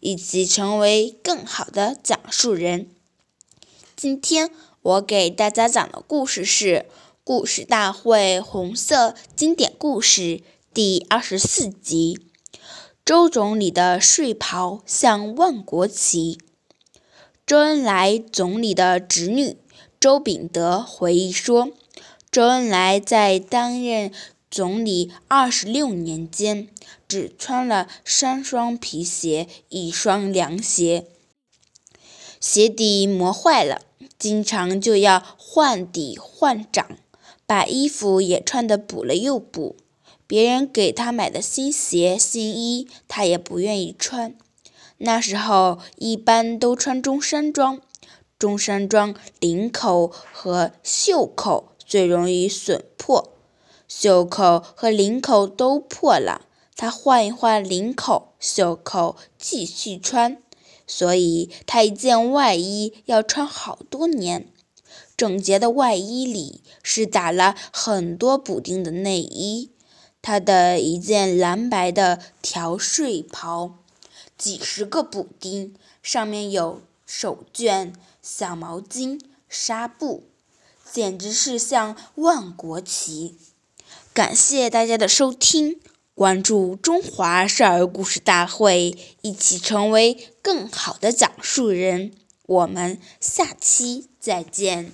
以及成为更好的讲述人。今天我给大家讲的故事是《故事大会红色经典故事》第二十四集：周总理的睡袍像万国旗。周恩来总理的侄女周秉德回忆说：“周恩来在担任。”总理二十六年间，只穿了三双皮鞋，一双凉鞋，鞋底磨坏了，经常就要换底换掌，把衣服也穿得补了又补。别人给他买的新鞋新衣，他也不愿意穿。那时候一般都穿中山装，中山装领口和袖口最容易损破。袖口和领口都破了，他换一换领口、袖口继续穿，所以他一件外衣要穿好多年。整洁的外衣里是打了很多补丁的内衣。他的一件蓝白的条睡袍，几十个补丁，上面有手绢、小毛巾、纱布，简直是像万国旗。感谢大家的收听，关注中华少儿故事大会，一起成为更好的讲述人。我们下期再见。